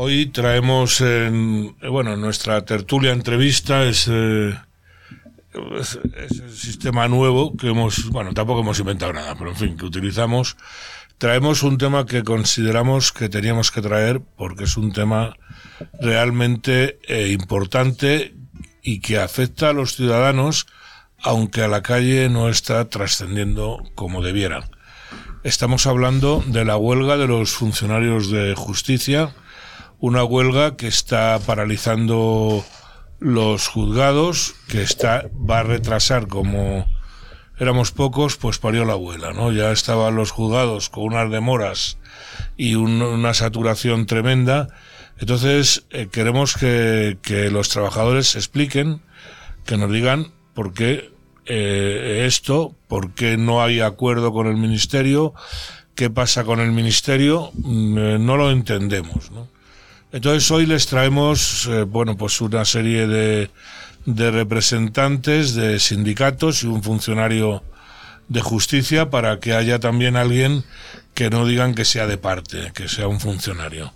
Hoy traemos, en, bueno, nuestra tertulia entrevista es, eh, es, el sistema nuevo que hemos, bueno, tampoco hemos inventado nada, pero en fin, que utilizamos. Traemos un tema que consideramos que teníamos que traer porque es un tema realmente eh, importante y que afecta a los ciudadanos, aunque a la calle no está trascendiendo como debiera. Estamos hablando de la huelga de los funcionarios de justicia, una huelga que está paralizando los juzgados, que está, va a retrasar como éramos pocos, pues parió la abuela, ¿no? Ya estaban los juzgados con unas demoras y un, una saturación tremenda. Entonces, eh, queremos que, que, los trabajadores expliquen, que nos digan por qué eh, esto, por qué no hay acuerdo con el ministerio, qué pasa con el ministerio, mm, eh, no lo entendemos, ¿no? Entonces hoy les traemos, eh, bueno, pues una serie de, de representantes de sindicatos y un funcionario de justicia para que haya también alguien que no digan que sea de parte, que sea un funcionario.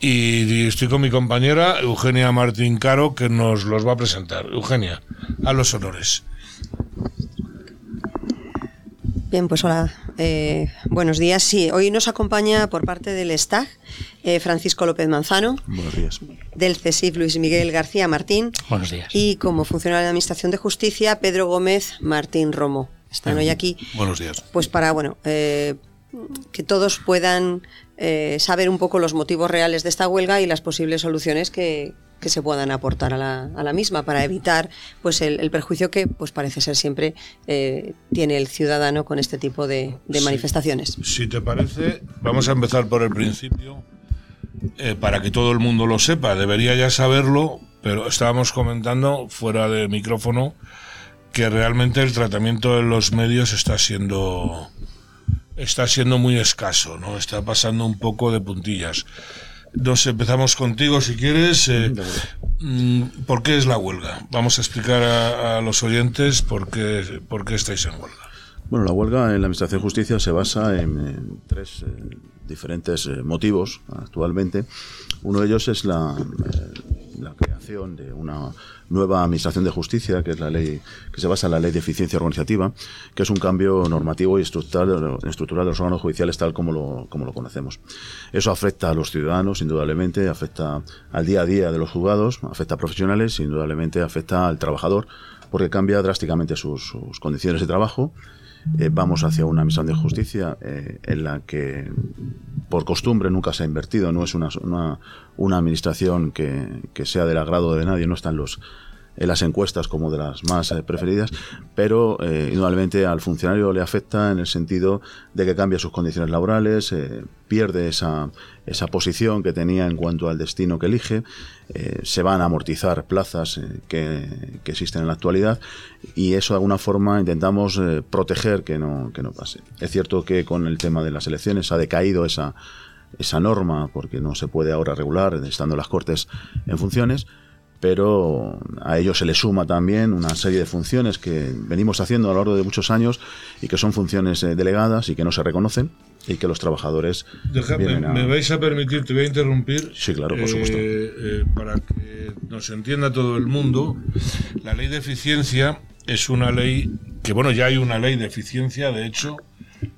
Y, estoy con mi compañera Eugenia Martín Caro que nos los va a presentar. Eugenia, a los honores. Bien, pues hola, eh, buenos días. Sí, hoy nos acompaña por parte del STAG eh, Francisco López Manzano. Buenos días. Del CESIF Luis Miguel García Martín. Buenos días. Y como funcionario de Administración de Justicia, Pedro Gómez Martín Romo. Están hoy aquí. Buenos días. Pues para, bueno, eh, que todos puedan eh, saber un poco los motivos reales de esta huelga y las posibles soluciones que, que se puedan aportar a la, a la, misma para evitar pues el, el, perjuicio que pues parece ser siempre eh, tiene el ciudadano con este tipo de, de manifestaciones. Si, te parece, vamos a empezar por el principio eh, para que todo el mundo lo sepa. Debería ya saberlo, pero estábamos comentando fuera de micrófono que realmente el tratamiento de los medios está siendo está siendo muy escaso, ¿no? Está pasando un poco de puntillas. Nos empezamos contigo, si quieres. Eh, ¿Por qué es la huelga? Vamos a explicar a, a los oyentes por qué, por qué estáis en huelga. Bueno, la huelga en la Administración de Justicia se basa en, en tres eh, diferentes eh, motivos actualmente. Uno de ellos es la, la, creación de una nueva Administración de Justicia, que es la ley que se basa en la Ley de Eficiencia Organizativa, que es un cambio normativo y estructural, estructural de los órganos judiciales tal como lo, como lo conocemos. Eso afecta a los ciudadanos, indudablemente, afecta al día a día de los juzgados, afecta a profesionales, indudablemente afecta al trabajador, porque cambia drásticamente sus, sus condiciones de trabajo eh, vamos hacia una misión de justicia eh, en la que por costumbre nunca se ha invertido, no es una, una, una administración que, que, sea del agrado de nadie, no están los en las encuestas como de las más eh, preferidas, pero eh, indudablemente al funcionario le afecta en el sentido de que cambia sus condiciones laborales, eh, pierde esa, esa posición que tenía en cuanto al destino que elige, eh, se van a amortizar plazas que, que, existen en la actualidad y eso de alguna forma intentamos proteger que no, que no pase. Es cierto que con el tema de las elecciones ha decaído esa, esa norma porque no se puede ahora regular estando las cortes en funciones, pero a ello se le suma también una serie de funciones que venimos haciendo a lo largo de muchos años y que son funciones eh, delegadas y que no se reconocen y que los trabajadores. Déjame, a... me vais a permitir, te voy a interrumpir. Sí, claro, por supuesto. Eh, eh, para que nos entienda todo el mundo, la ley de eficiencia es una ley que, bueno, ya hay una ley de eficiencia, de hecho,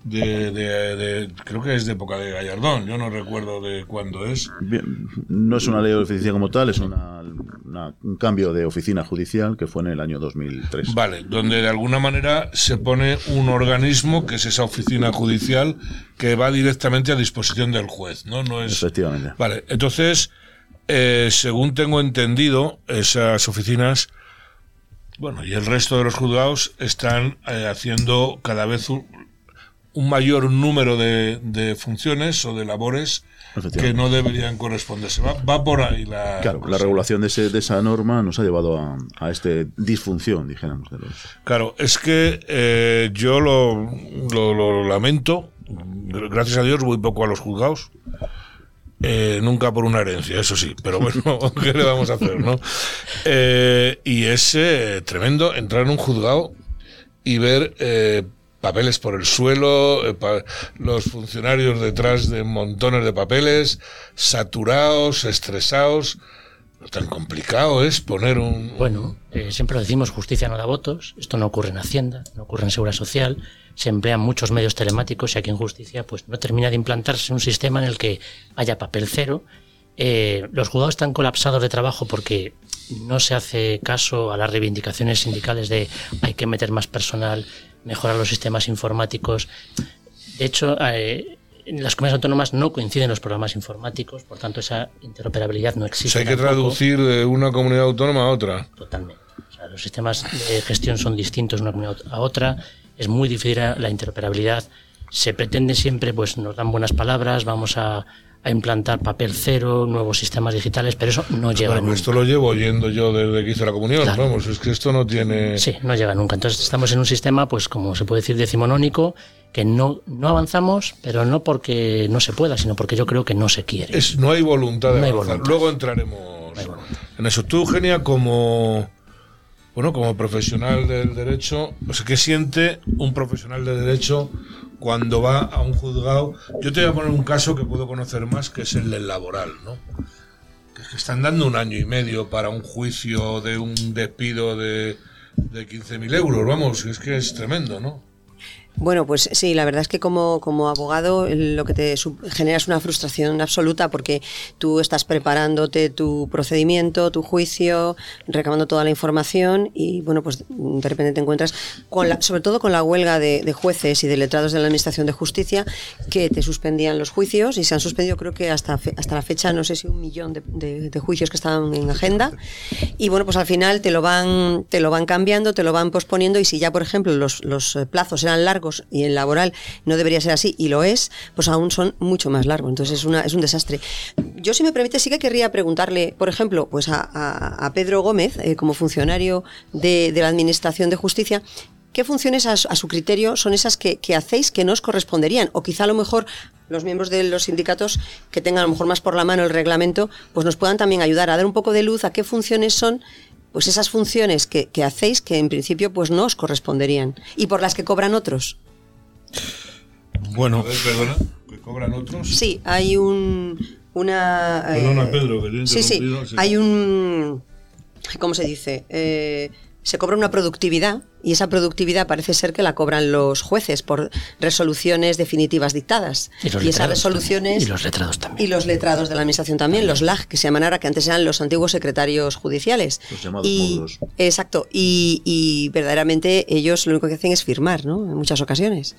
de, de, de, creo que es de época de Gallardón, yo no recuerdo de cuándo es. Bien, no es una ley de oficina como tal, es una, una, un cambio de oficina judicial que fue en el año 2003. Vale, donde de alguna manera se pone un organismo que es esa oficina judicial que va directamente a disposición del juez, ¿no? no es... Efectivamente. Vale, entonces, eh, según tengo entendido, esas oficinas bueno, y el resto de los juzgados están eh, haciendo cada vez un, mayor número de, de, funciones o de labores que no deberían corresponderse. Va, va por ahí la. Claro, la regulación de, ese, de, esa norma nos ha llevado a, a este disfunción, dijéramos. De los... Claro, es que eh, yo lo, lo, lo, lamento. Gracias a Dios voy poco a los juzgados. Eh, nunca por una herencia, eso sí, pero bueno, ¿qué le vamos a hacer, no? Eh, y es tremendo entrar en un juzgado y ver papeles por el suelo, eh, los funcionarios detrás de montones de papeles, saturados, estresados. Tan complicado es poner un... Bueno, eh, siempre lo decimos, justicia no da votos, esto no ocurre en Hacienda, no ocurre en Seguridad Social, se emplean muchos medios telemáticos y aquí en Justicia pues no termina de implantarse un sistema en el que haya papel cero. Eh, los juzgados están colapsados de trabajo porque no se hace caso a las reivindicaciones sindicales de hay que meter más personal, mejorar los sistemas informáticos. De hecho, eh, en las comunidades autónomas no coinciden los programas informáticos, por tanto esa interoperabilidad no existe. hay que traducir de una comunidad autónoma a otra. Totalmente. los sistemas de gestión son distintos de una comunidad a otra. Es muy difícil la interoperabilidad. Se pretende siempre, pues nos dan buenas palabras, vamos a a implantar papel cero, nuevos sistemas digitales, pero eso no llega nunca. Esto lo llevo oyendo yo desde que hice la comunión, vamos, es que esto no tiene... Sí, no llega nunca. Entonces estamos en un sistema, pues como se puede decir, decimonónico, que no, no avanzamos, pero no porque no se pueda, sino porque yo creo que no se quiere. Es, no hay voluntad de avanzar. Luego entraremos en eso. Tú, Eugenia, como... Bueno, como profesional del derecho, o sea, ¿qué siente un profesional de derecho cuando va a un juzgado. Yo te voy a poner un caso que puedo conocer más, que es el del laboral, ¿no? Que están dando un año y medio para un juicio de un despido de, de 15.000 euros, vamos, es que es tremendo, ¿no? Bueno, pues sí, la verdad es que como, como abogado lo que te genera es una frustración absoluta porque tú estás preparándote tu procedimiento, tu juicio, recabando toda la información y bueno, pues de repente te encuentras con la, sobre todo con la huelga de, jueces y de letrados de la Administración de Justicia que te suspendían los juicios y se han suspendido creo que hasta, hasta la fecha no sé si un millón de, juicios que estaban en agenda. Y bueno, pues al final te lo van, te lo van cambiando, te lo van posponiendo y si ya por ejemplo los, los plazos eran largos y en laboral no debería ser así y lo es, pues aún son mucho más largos. Entonces es, una, es un desastre. Yo, si me permite, sí que querría preguntarle, por ejemplo, pues a, Pedro Gómez, eh, como funcionario de, la Administración de Justicia, ¿Qué funciones a, su criterio son esas que, hacéis que no os corresponderían? O quizá a lo mejor los miembros de los sindicatos que tengan a lo mejor más por la mano el reglamento, pues nos puedan también ayudar a dar un poco de luz a qué funciones son pues esas funciones que, hacéis que en principio pues no os corresponderían y por las que cobran otros. Bueno, perdona, que cobran otros. Sí, hay un una. Perdona, eh, Pedro, que sí, sí, hay un. ¿Cómo se dice? Eh, se cobra una productividad y esa productividad parece ser que la cobran los jueces por resoluciones definitivas dictadas. Y, esas resoluciones... Y los letrados también. Y los letrados de la Administración también, los LAG, que se llaman ahora, que antes eran los antiguos secretarios judiciales. Los llamados y, Exacto. Y, verdaderamente ellos lo único que hacen es firmar, ¿no? En muchas ocasiones.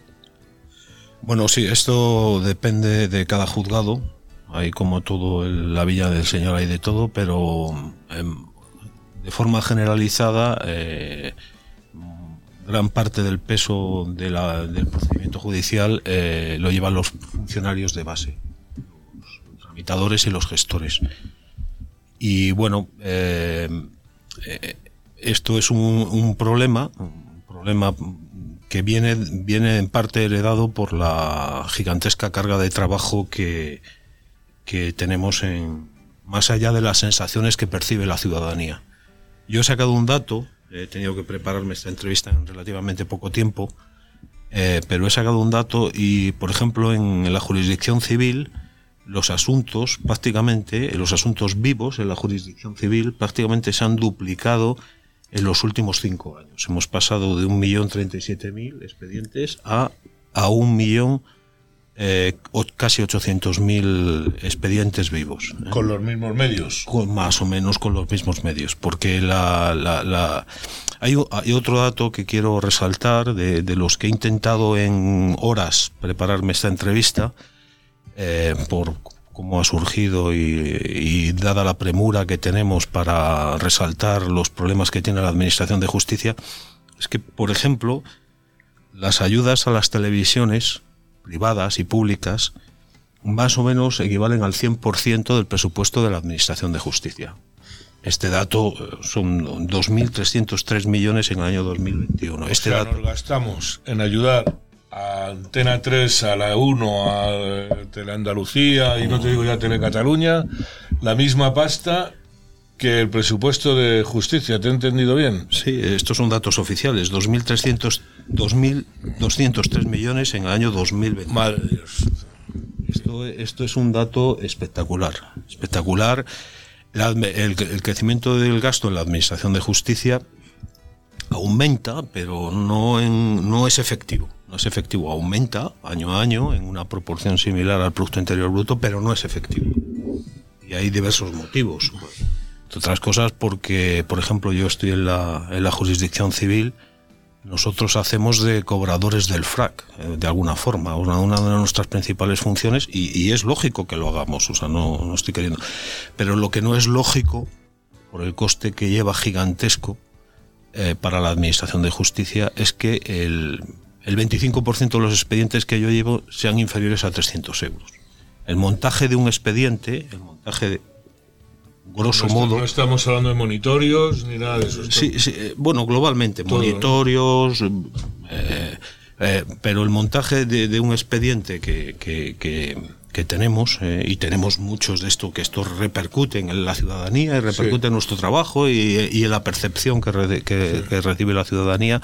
Bueno, sí, esto depende de cada juzgado. Hay como todo la villa del señor hay de todo, pero... Em, de forma generalizada, eh, gran parte del peso del procedimiento judicial eh, lo llevan los funcionarios de base, los tramitadores y los gestores. Y bueno, eh, esto es un, problema, un problema que viene, viene en parte heredado por la gigantesca carga de trabajo que, que tenemos en, más allá de las sensaciones que percibe la ciudadanía. Yo he sacado un dato, he tenido que prepararme esta entrevista en relativamente poco tiempo, eh, pero he sacado un dato y, por ejemplo, en, la jurisdicción civil, los asuntos prácticamente, los asuntos vivos en la jurisdicción civil prácticamente se han duplicado en los últimos cinco años. Hemos pasado de 1.037.000 expedientes a, a millón eh, casi 800.000 expedientes vivos. ¿eh? ¿Con los mismos medios? Con, más o menos con los mismos medios, porque la, la, Hay, hay, otro dato que quiero resaltar de, de, los que he intentado en horas prepararme esta entrevista, eh, por cómo ha surgido y, y, dada la premura que tenemos para resaltar los problemas que tiene la Administración de Justicia, es que, por ejemplo, las ayudas a las televisiones privadas y públicas más o menos equivalen al 100% del presupuesto de la Administración de Justicia. Este dato eh, son 2.303 millones en el año 2021. Este dato... nos gastamos en ayudar a Antena 3, a la 1, a Teleandalucía y no te digo ya Telecataluña, la misma pasta que el presupuesto de justicia, ¿te he entendido bien? Sí, estos son datos oficiales, 2.300, 2.203 millones en el año 2020. Madre Dios. Esto, esto es un dato espectacular, espectacular. La adme- el, el crecimiento del gasto en la administración de justicia aumenta, pero no, en, no es efectivo. No es efectivo, aumenta año a año en una proporción similar al Producto Interior Bruto, pero no es efectivo. Y hay diversos motivos. Entre otras cosas porque, por ejemplo, yo estoy en la, en la jurisdicción civil, nosotros hacemos de cobradores del FRAC, eh, de alguna forma, una, de nuestras principales funciones, y, y es lógico que lo hagamos, o sea, no, no estoy queriendo. Pero lo que no es lógico, por el coste que lleva gigantesco eh, para la Administración de Justicia, es que el, el 25% de los expedientes que yo llevo sean inferiores a 300 euros. El montaje de un expediente, el montaje de, grosso no, modo... No estamos hablando de monitorios ni nada de eso. Sí, sí, eh, bueno, globalmente, Todo, ¿no? monitorios, eh, eh, pero el montaje de, de un expediente que, que, que- que tenemos, eh, y tenemos muchos de esto, que esto repercute en la ciudadanía y repercute Sí. en nuestro trabajo y, y en la percepción que, re- que- que recibe la ciudadanía,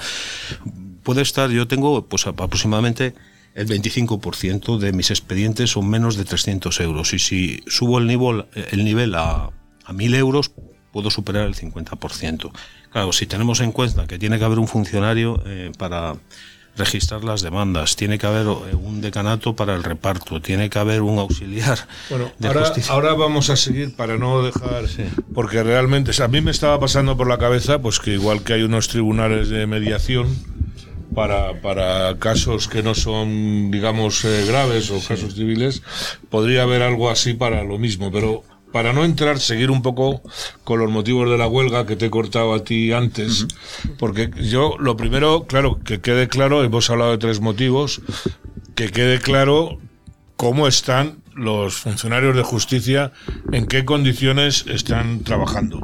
puede estar, yo tengo pues aproximadamente el 25% de mis expedientes son menos de 300 euros y si subo el nivel, el nivel a, a 1000 euros puedo superar el 50%. Claro, si tenemos en cuenta que tiene que haber un funcionario eh, para registrar las demandas, tiene que haber eh, un decanato para el reparto, tiene que haber un auxiliar Bueno, de ahora, justicia. ahora vamos a seguir para no dejar, porque realmente, o sea, a mí me estaba pasando por la cabeza, pues que igual que hay unos tribunales de mediación para, para casos que no son, digamos, eh, graves o casos civiles, podría haber algo así para lo mismo, pero para no entrar, seguir un poco con los motivos de la huelga que te he cortado a ti antes, porque yo lo primero, claro, que quede claro, hemos hablado de tres motivos, que quede claro cómo están los funcionarios de justicia, en qué condiciones están trabajando.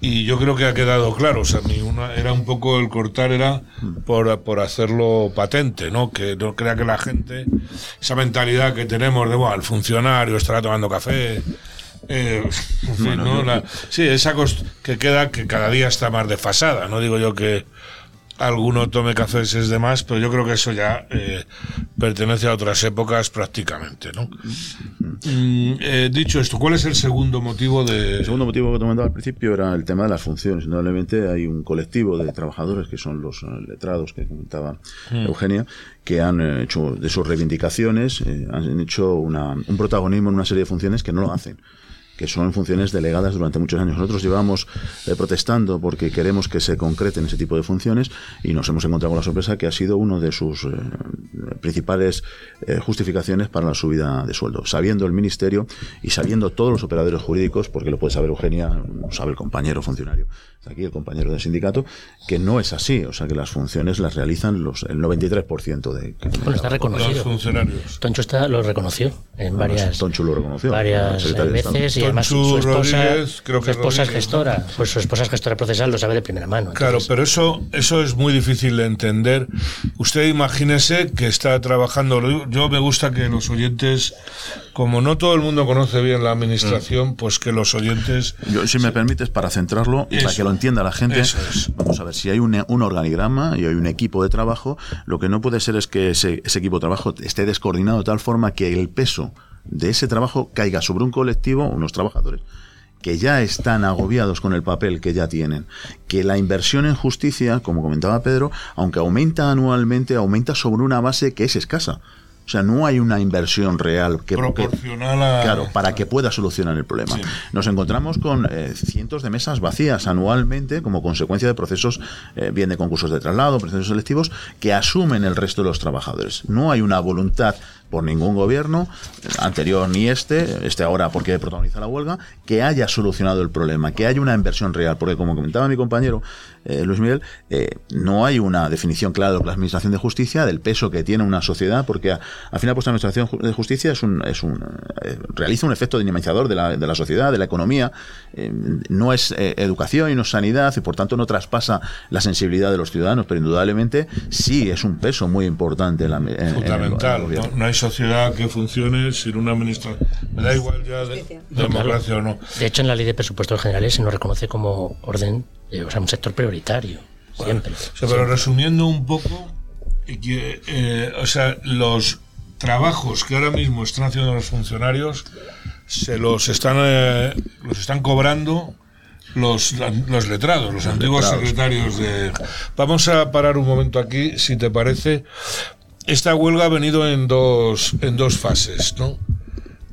Y yo creo que ha quedado claro, o sea, mi una, era un poco el cortar, era por, por hacerlo patente, ¿no? Que no crea que la gente, esa mentalidad que tenemos de, bueno, el funcionario estará tomando café, eh, ¿no? La- sí, esa cos- que queda que cada día está más desfasada. No digo yo que alguno tome cafés es de más, pero yo creo que eso ya eh, pertenece a otras épocas prácticamente, ¿no? Mm, eh, dicho esto, ¿cuál es el segundo motivo de...? El segundo motivo que comentaba al principio era el tema de las funciones. Indudablemente hay un colectivo de trabajadores que son los eh, letrados que comentaba Eugenia, que han eh, hecho de sus reivindicaciones, eh, han hecho una- un protagonismo en una serie de funciones que no lo hacen que son funciones delegadas durante muchos años. Nosotros llevamos eh, protestando porque queremos que se concreten ese tipo de funciones y nos hemos encontrado con la sorpresa que ha sido uno de sus eh, principales eh, justificaciones para la subida de sueldo. Sabiendo el Ministerio y sabiendo todos los operadores jurídicos, porque lo puede saber Eugenia, lo sabe el compañero funcionario, aquí el compañero del sindicato, que no es así. O sea, que las funciones las realizan los, el 93% de... Bueno, está Los reconocido. funcionarios. Toncho está, lo reconoció en varias, Tonchu lo reconoció. varias veces y además su esposa, creo que su esposa es gestora, pues su esposa es gestora procesal, lo sabe de primera mano. Claro, pero eso, eso es muy difícil de entender. Usted imagínese que está trabajando. Yo me gusta que los oyentes, como no todo el mundo conoce bien la administración, pues que los oyentes. Yo, si me permites, para centrarlo y para que lo entienda la gente, Eso es. vamos a ver, si hay un, un organigrama y hay un equipo de trabajo, lo que no puede ser es que ese, ese equipo de trabajo esté descoordinado de tal forma que el peso de ese trabajo caiga sobre un colectivo, unos trabajadores, que ya están agobiados con el papel que ya tienen. Que la inversión en justicia, como comentaba Pedro, aunque aumenta anualmente, aumenta sobre una base que es escasa. O sea, no hay una inversión real que, Proporcional a. Claro, para que pueda solucionar el problema. Sí. Nos encontramos con eh, cientos de mesas vacías anualmente como consecuencia de procesos, eh, bien de concursos de traslado, procesos selectivos, que asumen el resto de los trabajadores. No hay una voluntad por ningún gobierno, anterior ni este, este ahora porque protagoniza la huelga, que haya solucionado el problema, que haya una inversión real. Porque como comentaba mi compañero eh, Luis Miguel, eh, no hay una definición clara de la Administración de Justicia, del peso que tiene una sociedad, porque a- al final, pues la Administración de Justicia es un, es un, eh, realiza un efecto dinamizador de la, de la sociedad, de la economía. Eh, no es eh, educación y no es sanidad y por tanto no traspasa la sensibilidad de los ciudadanos, pero indudablemente sí es un peso muy importante. En la, en, Fundamental. En no, no, hay sociedad que funcione sin una administración. Me da igual ya de, democracia o no. De hecho, en la ley de presupuestos generales se nos reconoce como orden, eh, o sea, un sector prioritario. Siempre. O sea, pero resumiendo un poco, eh, o sea, los trabajos que ahora mismo están haciendo los funcionarios se los están eh, los están cobrando los, los letrados, los, los antiguos letrados. secretarios de... Vamos a parar un momento aquí, si te parece. Esta huelga ha venido en dos, en dos fases, ¿no?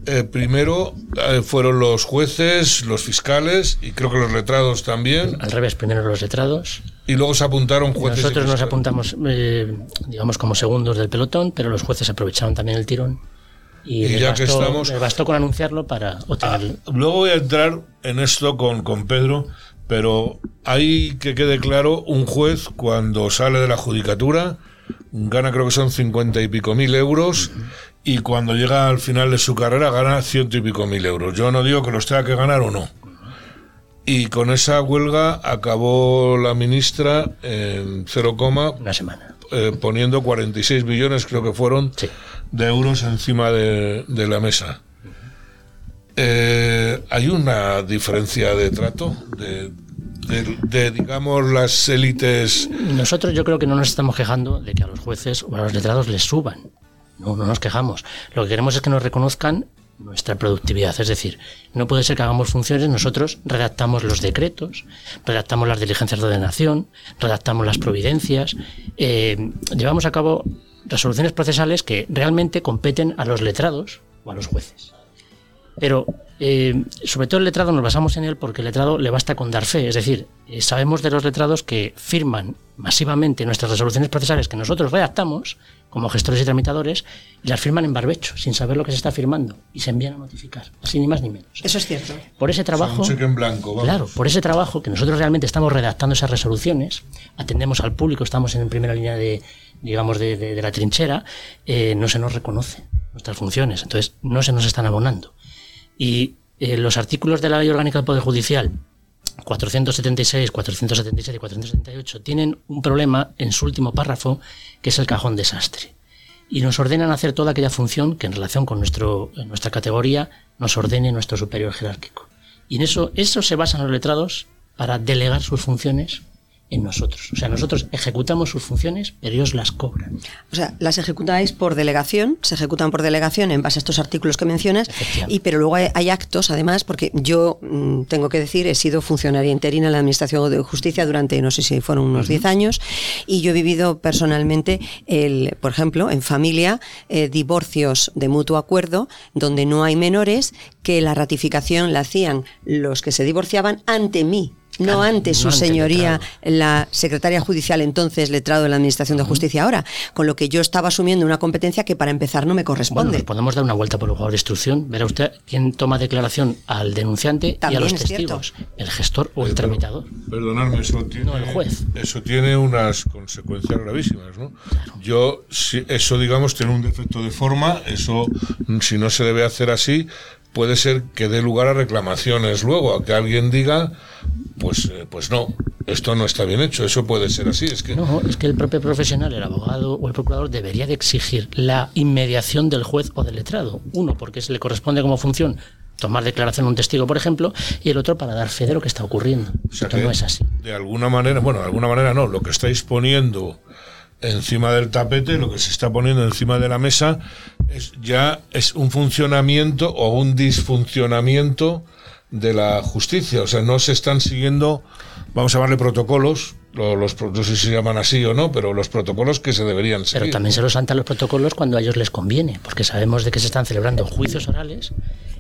Eh, primero eh, fueron los jueces, los fiscales y creo que los letrados también. Al revés, primero los letrados. Y luego se apuntaron jueces. Nosotros nos apuntamos, eh, digamos, como segundos del pelotón, pero los jueces aprovecharon también el tirón. Y, y les ya bastó, que estamos. les bastó con anunciarlo para. Ah, luego voy a entrar en esto con, con Pedro, pero hay que quede claro: un juez, cuando sale de la judicatura, gana creo que son cincuenta y pico mil euros. Y cuando llega al final de su carrera gana ciento y pico mil euros. Yo no digo que los tenga que ganar o no. Y con esa huelga acabó la ministra en cero coma. Una semana. Eh, poniendo 46 millones, creo que fueron, sí. de euros encima de, de la mesa. Eh, ¿Hay una diferencia de trato? De, de, digamos, las élites. Nosotros yo creo que no nos estamos quejando de que a los jueces o a los letrados les suban. No, no nos quejamos. Lo que queremos es que nos reconozcan nuestra productividad. Es decir, no puede ser que hagamos funciones, nosotros redactamos los decretos, redactamos las diligencias de ordenación, redactamos las providencias, eh, llevamos a cabo resoluciones procesales que realmente competen a los letrados o a los jueces. Pero eh, sobre todo el letrado nos basamos en él porque el letrado le basta con dar fe, es decir, eh, sabemos de los letrados que firman masivamente nuestras resoluciones procesales que nosotros redactamos como gestores y tramitadores y las firman en barbecho, sin saber lo que se está firmando y se envían a notificar, así ni más ni menos. Eso es cierto. Por ese trabajo, un cheque en blanco, vamos. claro, por ese trabajo que nosotros realmente estamos redactando esas resoluciones, atendemos al público, estamos en primera línea de, digamos, de, de, de la trinchera, eh, no se nos reconoce nuestras funciones, entonces no se nos están abonando. Y eh, los artículos de la Ley Orgánica del Poder Judicial, 476, 477 y 478, tienen un problema en su último párrafo, que es el cajón desastre. Y nos ordenan hacer toda aquella función que en relación con nuestro, nuestra categoría nos ordene nuestro superior jerárquico. Y en eso, eso se basan los letrados para delegar sus funciones en nosotros. O sea, nosotros ejecutamos sus funciones, pero ellos las cobran. O sea, las ejecutáis por delegación, se ejecutan por delegación en base a estos artículos que mencionas, y pero luego hay, hay, actos, además, porque yo mmm, tengo que decir, he sido funcionaria interina en la Administración de Justicia durante, no sé si fueron unos 10 uh -huh. años, y yo he vivido personalmente, el, por ejemplo, en familia, eh, divorcios de mutuo acuerdo, donde no hay menores, que la ratificación la hacían los que se divorciaban ante mí no ante su señoría la secretaria judicial entonces letrado de la Administración de Justicia ahora, con lo que yo estaba asumiendo una competencia que para empezar no me corresponde. Bueno, podemos dar una vuelta por el jugador de instrucción, verá usted quién toma declaración al denunciante También y a los testigos, cierto. el gestor o el tramitador. Perdonadme, eso tiene, no, el juez. eso tiene unas consecuencias gravísimas, ¿no? Claro. Yo, si eso digamos tiene un defecto de forma, eso si no se debe hacer así, puede ser que dé lugar a reclamaciones luego, a que alguien diga pues, eh, pues no, esto no está bien hecho, eso puede ser así. Es que... No, es que el propio profesional, el abogado o el procurador debería de exigir la inmediación del juez o del letrado. Uno, porque se le corresponde como función tomar declaración a un testigo, por ejemplo, y el otro para dar fe de lo que está ocurriendo. O sea que no es así. De alguna manera, bueno, de alguna manera no, lo que estáis poniendo encima del tapete, lo que se está poniendo encima de la mesa, es ya es un funcionamiento o un disfuncionamiento de la justicia. O sea, no se están siguiendo, vamos a llamarle protocolos, los, no sé si se llaman así o no, pero los protocolos que se deberían seguir. Pero también se los saltan los protocolos cuando a ellos les conviene, porque sabemos de que se están celebrando juicios orales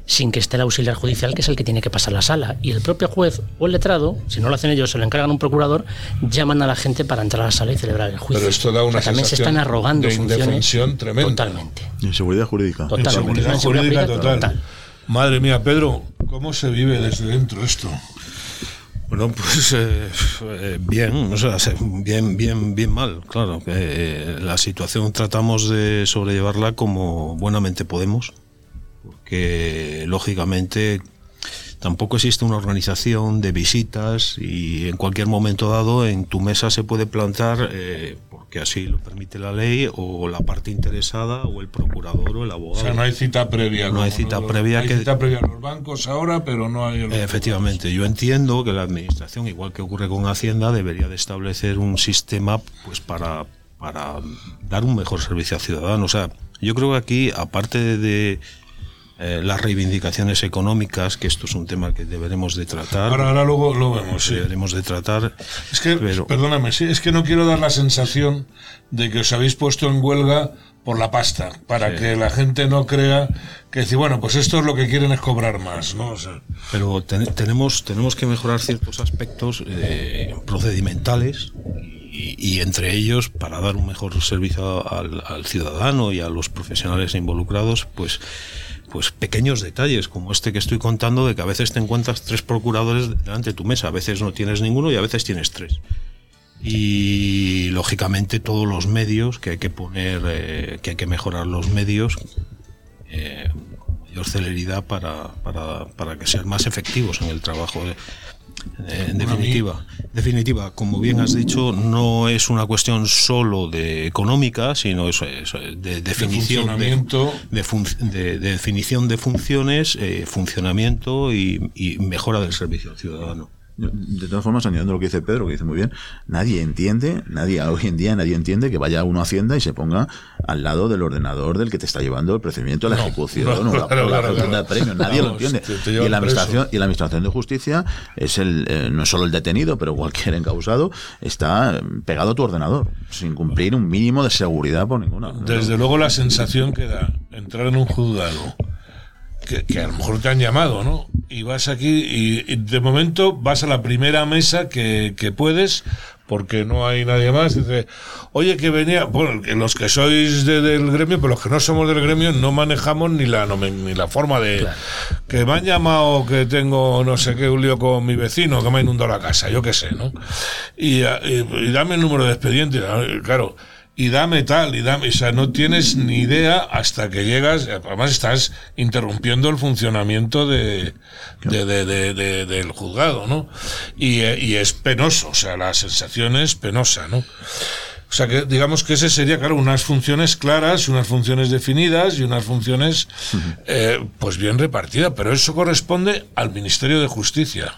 sin que esté el auxiliar judicial, que es el que tiene que pasar la sala. Y el propio juez o el letrado, si no lo hacen ellos, se lo encargan a un procurador, llaman a la gente para entrar a la sala y celebrar el juicio. Pero esto da una o sea, también se están arrogando de funciones tremenda. Totalmente. Inseguridad jurídica. Totalmente. Inseguridad jurídica total. total. Madre mía, Pedro, ¿cómo se vive desde dentro esto? Bueno, pues eh, eh, bien, o sea, se- bien, bien, bien mal, claro. que eh, la situación tratamos de sobrellevarla como buenamente podemos, porque lógicamente tampoco existe una organización de visitas y en cualquier momento dado en tu mesa se puede plantar, eh, porque así lo permite la ley, o la parte interesada, o el procurador o el O abogado. sea, no hay cita previa. No hay cita previa Hay que- cita previa en los bancos ahora, pero no hay Efectivamente, yo entiendo que la administración, igual que ocurre con Hacienda, debería de establecer un sistema pues para, para dar un mejor servicio al ciudadano. O sea, yo creo que aquí, aparte de eh, las reivindicaciones económicas, que esto es un tema que deberemos de tratar, Ahora, ahora luego lo vemos, sí. deberemos de tratar. Es que, pero- perdóname, sí, es que no quiero dar la sensación de que os habéis puesto en huelga por la pasta, para Sí. que la gente no crea que decir, bueno, pues esto es lo que quieren es cobrar más, ¿no? O sea, Pero ten- tenemos, tenemos que mejorar ciertos aspectos eh, procedimentales y, y entre ellos, para dar un mejor servicio al, al ciudadano y a los profesionales involucrados, pues, pues pequeños detalles como este que estoy contando de que a veces te encuentras tres procuradores delante de tu mesa, a veces no tienes ninguno y a veces tienes tres. Y lógicamente todos los medios que hay que poner, eh, que hay que mejorar los medios eh, con mayor celeridad para, para, para que sean más efectivos en el trabajo. Eh, En definitiva, definitiva, como bien has dicho, no es una cuestión solo de económica, sino eso eh, de definición de, de fun- de- de definición de funciones, eh, funcionamiento y, y mejora del servicio al ciudadano. De todas formas, añadiendo lo que dice Pedro, que dice muy bien, nadie entiende, nadie hoy en día nadie entiende que vaya uno a Hacienda y se ponga al lado del ordenador del que te está llevando el procedimiento de la ejecución no, o la, claro, la claro, premio. Nadie lo entiende. te- te y, la administración, y la administración de justicia es el eh, no es solo el detenido, pero cualquier encausado está pegado a tu ordenador, sin cumplir un mínimo de seguridad por ninguna. Desde luego la sensación que da entrar en un juzgado, que, que a lo mejor te han llamado, ¿no? Y vas aquí y, y de momento vas a la primera mesa que, que puedes porque no hay nadie más. Dice, oye, que venía, bueno, que los que sois de- del gremio, pero los que no somos del gremio no manejamos ni la, ni la forma de... Que me han llamado que tengo no sé qué, un lío con mi vecino, que me ha inundado la casa, yo qué sé, ¿no? Y, y- y dame el número de expediente, claro y dame tal, y dame, o sea, no tienes ni idea hasta que llegas, además estás interrumpiendo el funcionamiento de, de- de- de- de- del juzgado, ¿no? Y, y es penoso, o sea, la sensación es penosa, ¿no? O sea que digamos que ese sería, claro, unas funciones claras, unas funciones definidas y unas funciones eh, pues bien repartidas, pero eso corresponde al Ministerio de Justicia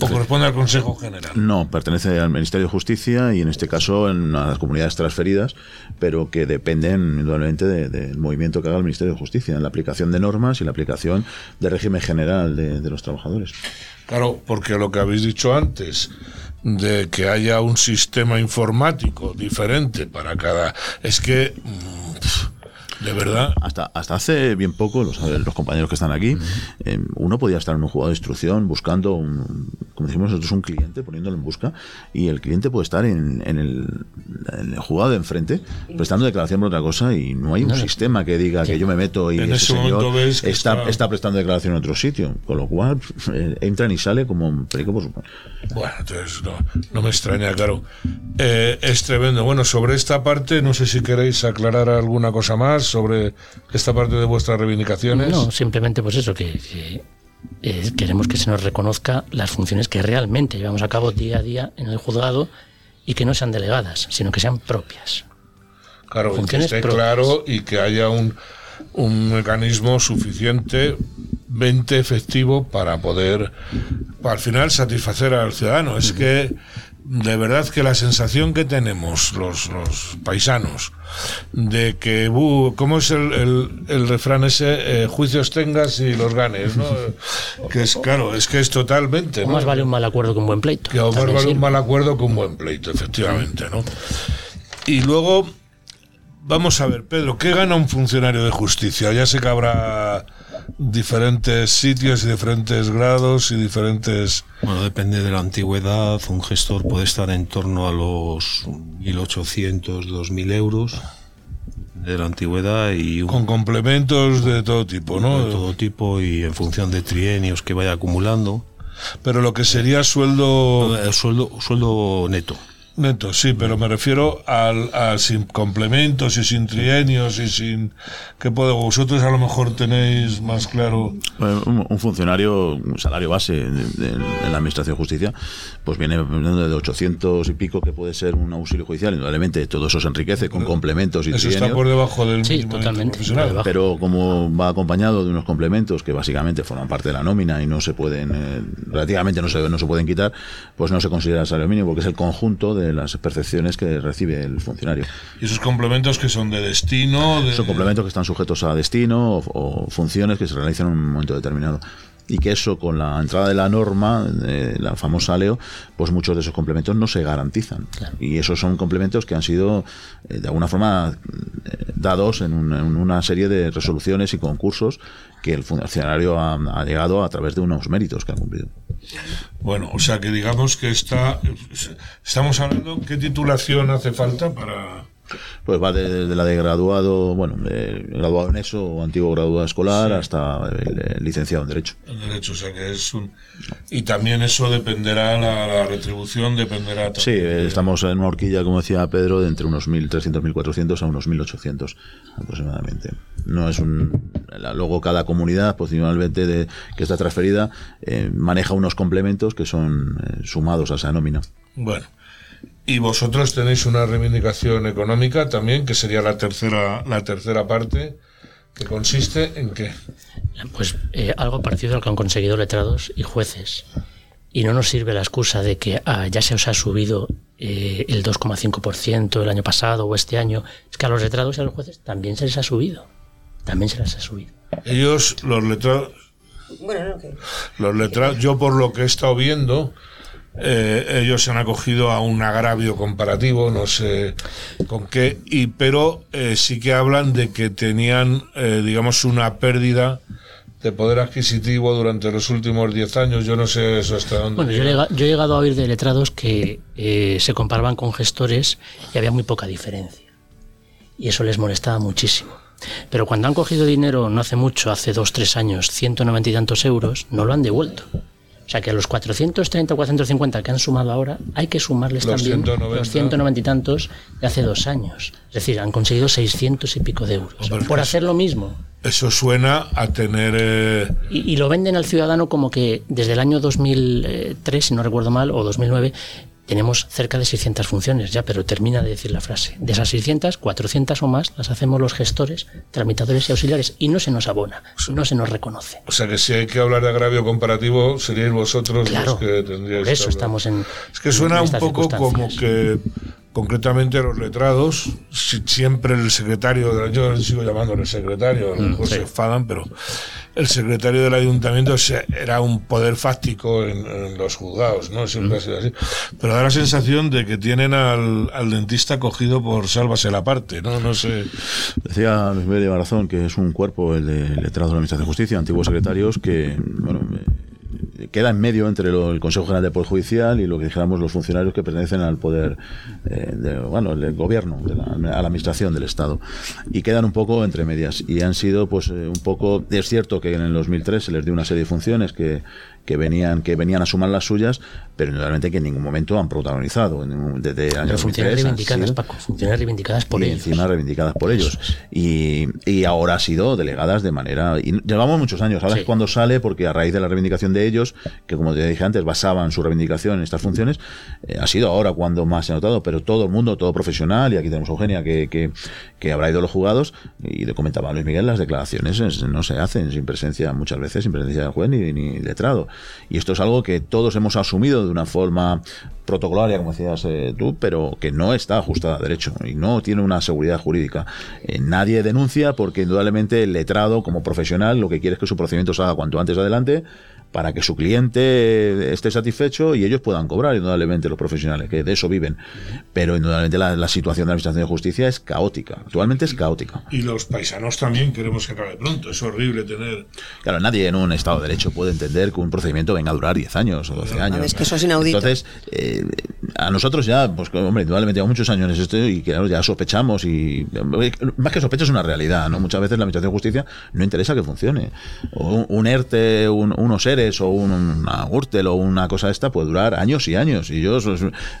o corresponde al Consejo General. No, pertenece al Ministerio de Justicia y en este caso en las comunidades transferidas, pero que dependen indudablemente de- del movimiento que haga el Ministerio de Justicia, en la aplicación de normas y la aplicación del régimen general de, de los trabajadores. Claro, porque lo que habéis dicho antes, de que haya un sistema informático diferente para cada... Es que, mm, de verdad, Hasta, hasta hace bien poco, los, los compañeros que están aquí, eh, uno podía estar en un juzgado de instrucción buscando, un, como decimos nosotros, un cliente, poniéndolo en busca, y el cliente puede estar en, en el, en el juzgado de enfrente, prestando declaración por otra cosa, y no hay un sistema que diga que yo me meto y En ese ese momento señor está, está- está prestando declaración en otro sitio, con lo cual eh, entran y sale como un perico por su bueno, entonces no, no me extraña, claro. Eh, es tremendo. Bueno, sobre esta parte, no sé si queréis aclarar alguna cosa más sobre esta parte de vuestras reivindicaciones. No, simplemente pues eso, que, que, eh, queremos que se nos reconozca las funciones que realmente llevamos a cabo día a día en el juzgado y que no sean delegadas, sino que sean propias. Claro, que esté propias. claro y que haya un, un mecanismo suficientemente efectivo para poder, al final, satisfacer al ciudadano. Es que, de verdad, que la sensación que tenemos los, los paisanos de que, bu, ¿cómo es el, el, el refrán ese? Eh, juicios tengas y los ganes, ¿no? que es, claro, es que es totalmente. O ¿no? más vale un mal acuerdo que un buen pleito. Que más vale un mal acuerdo que un buen pleito, efectivamente, ¿no? Y luego, vamos a ver, Pedro, ¿qué gana un funcionario de justicia? Ya sé que habrá diferentes sitios y diferentes grados y diferentes... Bueno, depende de la antigüedad. Un gestor puede estar en torno a los 1.800, 2.000 euros de la antigüedad y un, con complementos de todo tipo, ¿no? de todo tipo y en función de trienios que vaya acumulando. Pero lo que sería sueldo... Eh, sueldo, sueldo neto. Neto, sí, pero me refiero al, a sin complementos y sin trienios y sin... ¿Qué puedo? Vosotros a lo mejor tenéis más claro... Un, un funcionario, un salario base en la Administración de Justicia, pues viene de 800 y pico que puede ser un auxilio judicial. Indudablemente todo eso se enriquece con complementos y Eso trienios. está por debajo del Sí, mínimo totalmente, profesional. por debajo. Pero como va acompañado de unos complementos que básicamente forman parte de la nómina y no se pueden, eh, relativamente no se, no se pueden quitar, pues no se considera salario mínimo porque es el conjunto de las percepciones que recibe el funcionario. Y esos complementos que son de destino... De... Son complementos que están sujetos a destino o, o funciones que se realizan en un momento determinado. Y que eso, con la entrada de la norma, de la famosa Leo, pues muchos de esos complementos no se garantizan. Y esos son complementos que han sido, eh, de alguna forma, eh, dados en, un- en una serie de resoluciones y concursos que el funcionario ha, ha llegado a través de unos méritos que ha cumplido. Bueno, o sea que digamos que está... Estamos hablando, ¿qué titulación hace falta para...? Pues va de- desde la de graduado, bueno, de graduado en eso, o antiguo graduado escolar, hasta el, licenciado en Derecho. El derecho, o sea que es un... Y también eso dependerá, la, la retribución dependerá... Sí, eh, estamos en una horquilla, como decía Pedro, de entre unos 1.300, 1.400 a unos 1.800 aproximadamente. No es un. Luego, cada comunidad, posicionalmente de, que está transferida, eh, maneja unos complementos que son eh, sumados a esa nómina. Bueno. Y vosotros tenéis una reivindicación económica también, que sería la tercera, la tercera parte, que consiste en qué? Pues eh, algo parecido al que han conseguido letrados y jueces. Y no nos sirve la excusa de que ah, ya se os ha subido eh, el 2,5% el año pasado o este año. Es que a los letrados y a los jueces también se les ha subido. También se les ha subido. Ellos, los letrados, Bueno, no, que... los letrados, yo por lo que he estado viendo, eh, ellos se han acogido a un agravio comparativo, no sé con qué, y pero eh, sí que hablan de que tenían, eh, digamos, una pérdida de poder adquisitivo durante los últimos 10 años. Yo no sé eso hasta dónde. Bueno, yo yo he llegado a oír de letrados que eh, se comparaban con gestores y había muy poca diferencia. Y eso les molestaba muchísimo. Pero cuando han cogido dinero no hace mucho, hace dos, tres años, 190 y tantos euros, no lo han devuelto. O sea que a los 430 o 450 que han sumado ahora, hay que sumarles Los también 190. los 190 y tantos de hace dos años. Es decir, han conseguido 600 y pico de euros Hombre, por pues- hacer lo mismo. Eso suena a tener... eh, Y, y lo venden al ciudadano como que desde el año 2003, si no recuerdo mal, o 2009, tenemos cerca de 600 funciones ya, pero termina de decir la frase. De esas 600, 400 o más las hacemos los gestores, tramitadores y auxiliares y no se nos abona, no se nos reconoce. O sea que si hay que hablar de agravio comparativo, seríais vosotros Claro, los que tendríais por eso estamos en. Es que suena en un poco como que concretamente los letrados, si- siempre el secretario, yo sigo llamándole secretario, a lo mejor se enfadan, pero el secretario del ayuntamiento era un poder fáctico en, en los juzgados, ¿no? Siempre ha sido así. Pero da la sensación de que tienen al, al dentista cogido por sálvase la parte, ¿no? No sé. Decía Luis Miguel de Barazón que es un cuerpo, el de letrados de la Administración de Justicia, antiguos secretarios, que bueno, eh, queda en medio entre el Consejo General del Poder Judicial y lo que dijéramos los funcionarios que pertenecen al poder, eh, de- bueno, el gobierno, a la administración del Estado. Y quedan un poco entre medias. Y han sido, pues, eh, un poco. Es cierto que en el 2003 se les dio una serie de funciones que, que venían que venían a sumar las suyas, pero indudablemente que en ningún momento han protagonizado. Desde Pero funciones 2003 han reivindicadas, Paco, funciones reivindicadas por y ellos. encima reivindicadas por ellos. Y, y ahora ha sido delegadas de manera. Y llevamos muchos años. Ahora Sí. es cuando sale, porque a raíz de la reivindicación de ellos, que como te dije antes, basaban su reivindicación en estas funciones, eh, ha sido ahora cuando más se ha notado. Pero todo el mundo, todo profesional, y aquí tenemos a Eugenia que, que, que habrá ido los juzgados, y le comentaba a Luis Miguel, las declaraciones es- no se hacen sin presencia, muchas veces, sin presencia del juez ni, ni letrado. Y esto es algo que todos hemos asumido de una forma protocolaria, como decías eh, tú, pero que no está ajustada a derecho y no tiene una seguridad jurídica. Eh, nadie denuncia porque indudablemente el letrado como profesional lo que quiere es que su procedimiento se haga cuanto antes adelante para que su cliente esté satisfecho y ellos puedan cobrar, indudablemente, los profesionales, que de eso viven. Pero indudablemente la, la situación de la Administración de Justicia es caótica. Actualmente es caótica. Y los paisanos también queremos que acabe pronto. Es horrible tener. Claro, nadie en un Estado de Derecho puede entender que un procedimiento venga a durar 10 años o 12 años. es que eso es inaudito. Entonces, eh, a nosotros ya, pues hombre, indudablemente llevamos muchos años en esto y claro, ya sospechamos y más que sospecha es una realidad, ¿no? Muchas veces la Administración de Justicia no interesa que funcione. O un, un ERTE, un, unos ERE O un, una Gürtel o una cosa esta puede durar años y años y ellos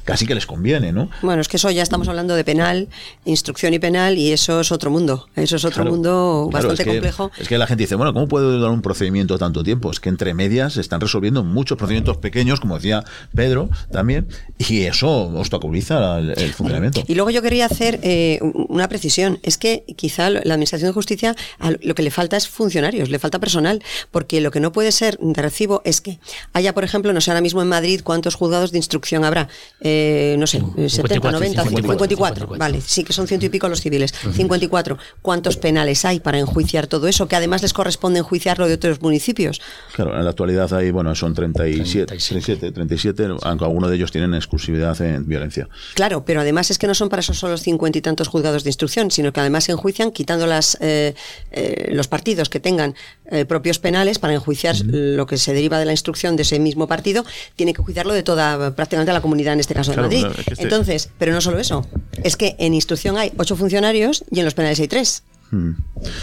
casi que les conviene, ¿no? Bueno, es que eso ya estamos hablando de penal, instrucción y penal y eso es otro mundo. Eso es otro Claro, mundo claro, bastante es que- complejo. Es que la gente dice, bueno, ¿cómo puede durar un procedimiento tanto tiempo? Es que entre medias se están resolviendo muchos procedimientos pequeños, como decía Pedro también, y eso obstaculiza el, el funcionamiento. Y luego yo quería hacer eh, una precisión. Es que quizá la Administración de Justicia lo que le falta es funcionarios, le falta personal, porque lo que no puede ser de recibo es que haya, por ejemplo, no sé ahora mismo en Madrid cuántos juzgados de instrucción habrá. Eh, no sé, eh, 70, 54, 90, 54, 54, Vale, sí que son ciento y pico los civiles. 54. ¿Cuántos penales hay para enjuiciar todo eso? Que además les corresponde enjuiciarlo de otros municipios. Claro, en la actualidad hay, bueno, son 37, 37. 37, 37, aunque algunos de ellos tienen exclusividad en violencia. Claro, pero además es que no son para eso solo cincuenta y tantos juzgados de instrucción, sino que además se enjuician quitando las, eh, eh, los partidos que tengan eh, propios penales para enjuiciar lo que se deriva de la instrucción de ese mismo partido, tiene que enjuiciarlo de toda prácticamente la comunidad, en este caso Claro, de Madrid. claro, es que este- Entonces, pero no solo eso, es que en instrucción hay ocho funcionarios y en los penales hay tres. Mm.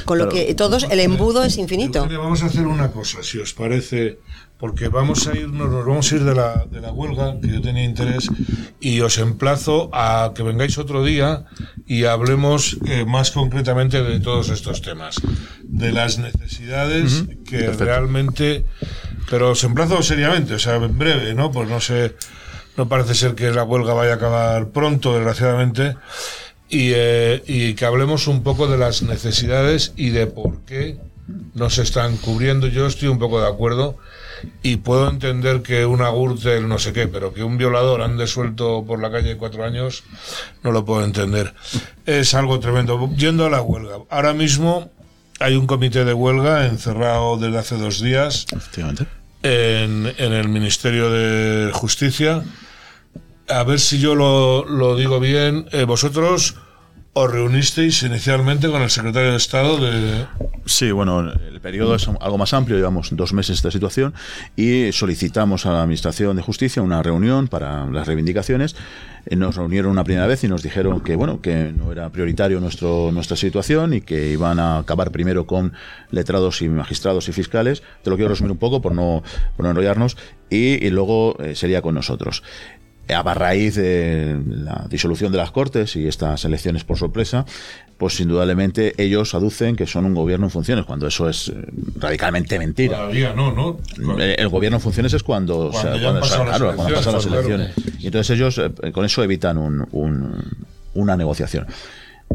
Con lo Claro. que todos, el embudo es infinito. Vamos a hacer una cosa, si os parece, porque vamos a irnos, nos vamos a ir de la, de la huelga, que yo tenía interés, y os emplazo a que vengáis otro día y hablemos eh, más concretamente de todos estos temas, de las necesidades que Perfecto. realmente, pero os emplazo seriamente, o sea, en breve, ¿no? Pues no sé, no parece ser que la huelga vaya a acabar pronto, desgraciadamente y, eh, y que hablemos un poco de las necesidades y de por qué no se están cubriendo. Yo estoy un poco de acuerdo y puedo entender que una Gürtel no sé qué, pero que un violador ande suelto por la calle cuatro años, no lo puedo entender. Es algo tremendo. Yendo a la huelga. Ahora mismo hay un comité de huelga encerrado desde hace dos días Efectivamente. en, en el Ministerio de Justicia. A ver si yo lo, lo digo bien. Eh, vosotros os reunisteis inicialmente con el secretario de Estado de... Sí, bueno, el periodo es algo más amplio, llevamos dos meses esta situación y solicitamos a la Administración de Justicia una reunión para las reivindicaciones. Eh, Nos reunieron una primera vez y nos dijeron que bueno que no era prioritario nuestro nuestra situación y que iban a acabar primero con letrados y magistrados y fiscales. Te lo quiero resumir un poco por no, no enrollarnos y, y luego eh, sería con nosotros a raíz de la disolución de las Cortes y estas elecciones por sorpresa, pues indudablemente ellos aducen que son un gobierno en funciones, cuando eso es eh, radicalmente mentira. Todavía no, ¿no? El gobierno en funciones es cuando, Cuando ya han cuando- claro, pasan las elecciones, elecciones. Y entonces ellos eh, con eso evitan un- un- una negociación.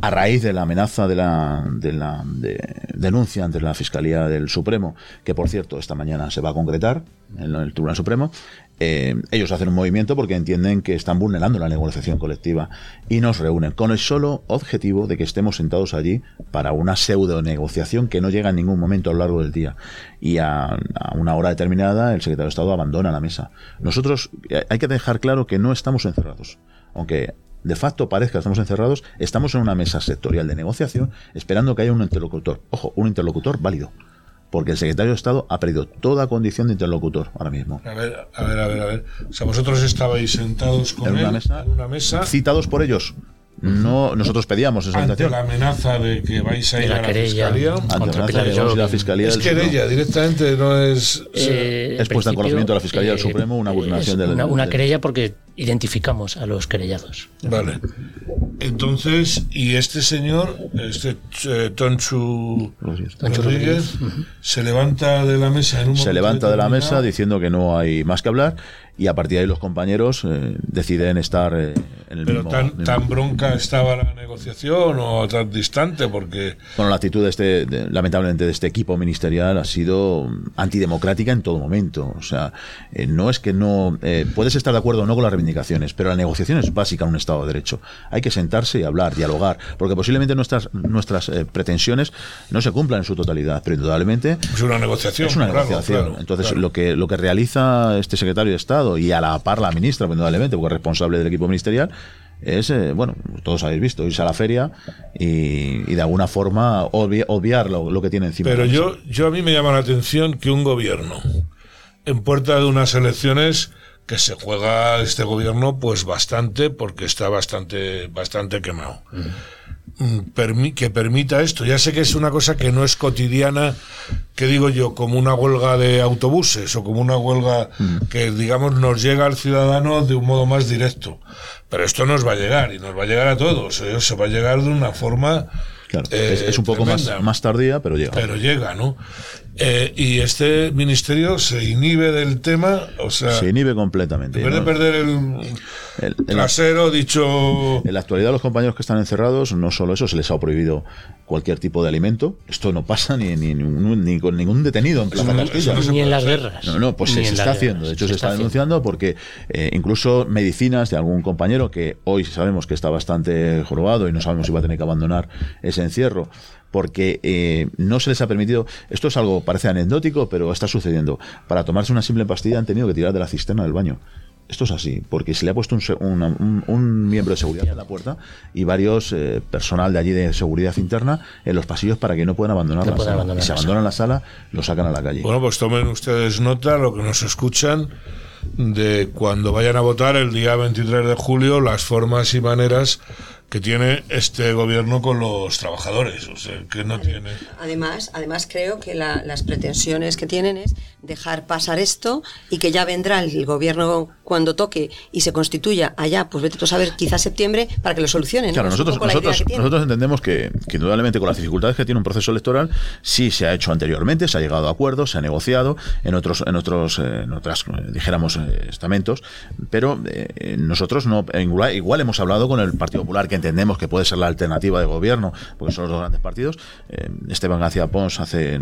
A raíz de la amenaza de la, de la de- denuncia ante la Fiscalía del Supremo, que por cierto esta mañana se va a concretar en el Tribunal Supremo, eh, ellos hacen un movimiento porque entienden que están vulnerando la negociación colectiva y nos reúnen con el solo objetivo de que estemos sentados allí para una pseudo negociación que no llega en ningún momento a lo largo del día. Y a, a una hora determinada el secretario de Estado abandona la mesa. Nosotros eh, hay que dejar claro que no estamos encerrados, aunque de facto parezca que estamos encerrados, estamos en una mesa sectorial de negociación esperando que haya un interlocutor. Ojo, un interlocutor válido. Porque el secretario de Estado ha perdido toda condición de interlocutor ahora mismo. A ver, a ver, a ver, a ver. O sea, vosotros estabais sentados con En una él mesa, en una mesa citados por ellos. No, nosotros pedíamos esa ante la amenaza de que vais a de ir la a la querella fiscalía. Ante contra la amenaza de la Llobin. Fiscalía Es del Supremo. querella, directamente no es... Eh, Es puesta en conocimiento de la Fiscalía del eh, Supremo una vulneración es del- Una, una del- querella porque identificamos a los querellados. Vale. Entonces, y este señor, este eh, Tonchu Rodríguez. Tonchu Rodríguez, se levanta de la mesa en un se levanta de la mesa diciendo que no hay más que hablar y a partir de ahí los compañeros eh, deciden estar eh, en el Pero mismo, tan, mismo- tan bronca estaba la negociación o tan distante, porque Bueno, la actitud de este, de- lamentablemente, de este equipo ministerial ha sido antidemocrática en todo momento. O sea, eh, no es que no eh, puedes estar de acuerdo o no con las reivindicaciones, pero la negociación es básica en un Estado de Derecho. Hay que sentarse y hablar, dialogar, porque posiblemente nuestras nuestras eh, pretensiones no se cumplan en su totalidad, pero indudablemente es una negociación. es una negociación. claro, Entonces, claro. lo que lo que realiza este secretario de Estado y a la par la ministra, pues, indudablemente, porque es responsable del equipo ministerial, es, eh, bueno, todos habéis visto, irse a la feria y, y de alguna forma obvi- obviar lo, lo que tiene encima. Pero yo, yo a mí me llama la atención que un gobierno, en puerta de unas elecciones que se juega este gobierno pues bastante porque está bastante bastante quemado. mm, que permita esto. Ya sé que es una cosa que no es cotidiana, que digo yo, como una huelga de autobuses o como una huelga mm. que, digamos, nos llega al ciudadano de un modo más directo. Pero esto nos va a llegar y nos va a llegar a todos. ¿eh? Se va a llegar de una forma. Claro, es, un poco más, más tardía, pero llega. Pero llega, ¿no? Eh, y este ministerio se inhibe del tema, o sea. Se inhibe completamente. En vez de perder el, trasero, dicho. En la actualidad, los compañeros que están encerrados, no solo eso, se les ha prohibido cualquier tipo de alimento. Esto no pasa ni, ni, ni, con ningún detenido en Plaza Castilla. Ni en las guerras. No, no, pues se, está haciendo. De hecho, se, está, denunciando porque eh, incluso medicinas de algún compañero que hoy sabemos que está bastante jorobado y no sabemos si va a tener que abandonar ese encierro porque eh, no se les ha permitido, esto es algo, parece anecdótico, pero está sucediendo, para tomarse una simple pastilla han tenido que tirar de la cisterna del baño. Esto es así, porque se le ha puesto un, miembro de seguridad en la puerta y varios eh, personal de allí de seguridad interna en los pasillos para que no puedan abandonar la sala. y si abandonan la sala, lo sacan a la calle. Bueno, pues tomen ustedes nota, lo que nos escuchan, de cuando vayan a votar el día 23 de julio, las formas y maneras que tiene este gobierno con los trabajadores, o sea, que no tiene. Además, además creo que las pretensiones que tienen es dejar pasar esto y que ya vendrá el gobierno cuando toque y se constituya allá, pues vete a saber, quizás septiembre, para que lo solucionen. Claro, nosotros, nosotros, nosotros entendemos que, que, indudablemente con las dificultades que tiene un proceso electoral, sí se ha hecho anteriormente, se ha llegado a acuerdos, se ha negociado en otros, en otros, eh, en otras, eh, dijéramos, eh, estamentos, pero nosotros no, igual, igual hemos hablado con el Partido Popular que entendemos que puede ser la alternativa de gobierno, porque son los dos grandes partidos. Eh, Esteban García Pons hace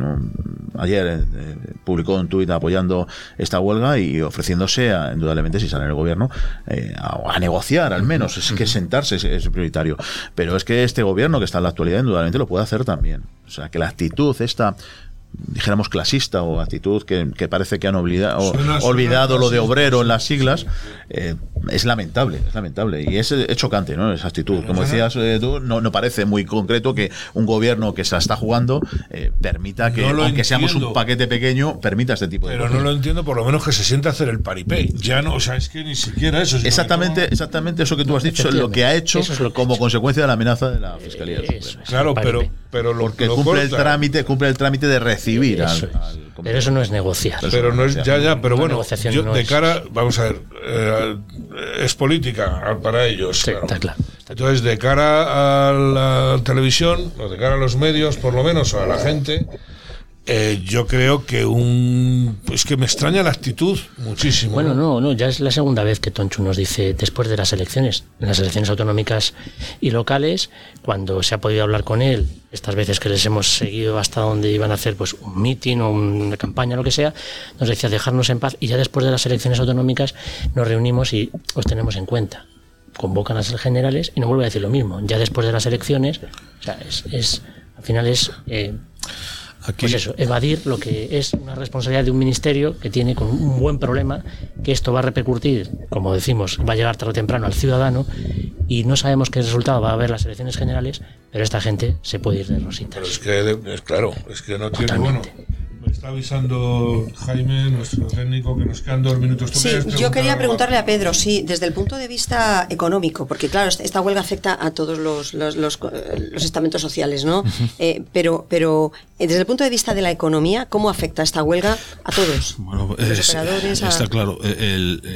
ayer eh, publicó un tuit apoyando esta huelga y ofreciéndose, a, indudablemente, si sale en el gobierno, eh, a, negociar al menos. Es que sentarse es, prioritario. Pero es que este gobierno que está en la actualidad, indudablemente lo puede hacer también. O sea, que la actitud esta dijéramos clasista o actitud que, parece que han olvidado, olvidado lo de obrero en las siglas, eh, es lamentable, es lamentable y es, chocante, ¿no? Esa actitud. Como decías eh, tú, no, no parece muy concreto que un gobierno que se está jugando eh, permita que, aunque seamos un paquete pequeño, permita este tipo de cosas. Pero no lo entiendo, por lo menos que se siente a hacer el paripé. Ya no, o sea, es que ni siquiera eso. Exactamente, exactamente eso que tú has dicho, es lo que ha hecho como consecuencia de la amenaza de la Fiscalía. claro, pero, pero lo, Porque cumple el trámite, cumple el trámite de recibir pero eso no es negociar. Pero no es, ya, ya, pero bueno, de cara, vamos a ver, eh, es política para ellos. Entonces, de cara a la televisión, o de cara a los medios, por lo menos, o a la gente, eh, yo creo que un es que me extraña la actitud muchísimo. Bueno, no, no, ya es la segunda vez que Tonchu nos dice después de las elecciones, en las elecciones autonómicas y locales, cuando se ha podido hablar con él, estas veces que les hemos seguido hasta donde iban a hacer pues un mitin o una campaña, lo que sea, nos decía dejarnos en paz y ya después de las elecciones autonómicas nos reunimos y os tenemos en cuenta. Convocan a las generales y no vuelve a decir lo mismo. Ya después de las elecciones, o sea, es, al final es eh, pues eso, evadir lo que es una responsabilidad de un ministerio que tiene con un buen problema, que esto va a repercutir, como decimos, va a llegar tarde o temprano al ciudadano y no sabemos qué resultado va a haber las elecciones generales, pero esta gente se puede ir de rositas. es que, es claro, es que no tiene, bueno, está avisando Jaime, nuestro técnico, que nos quedan dos minutos. Sí, yo quería preguntarle a Pedro, sí, desde el punto de vista económico, porque claro, esta huelga afecta a todos los, los, los, estamentos sociales, ¿no? Eh, pero, pero eh, desde el punto de vista de la economía, ¿cómo afecta esta huelga a todos? Bueno, está claro. El,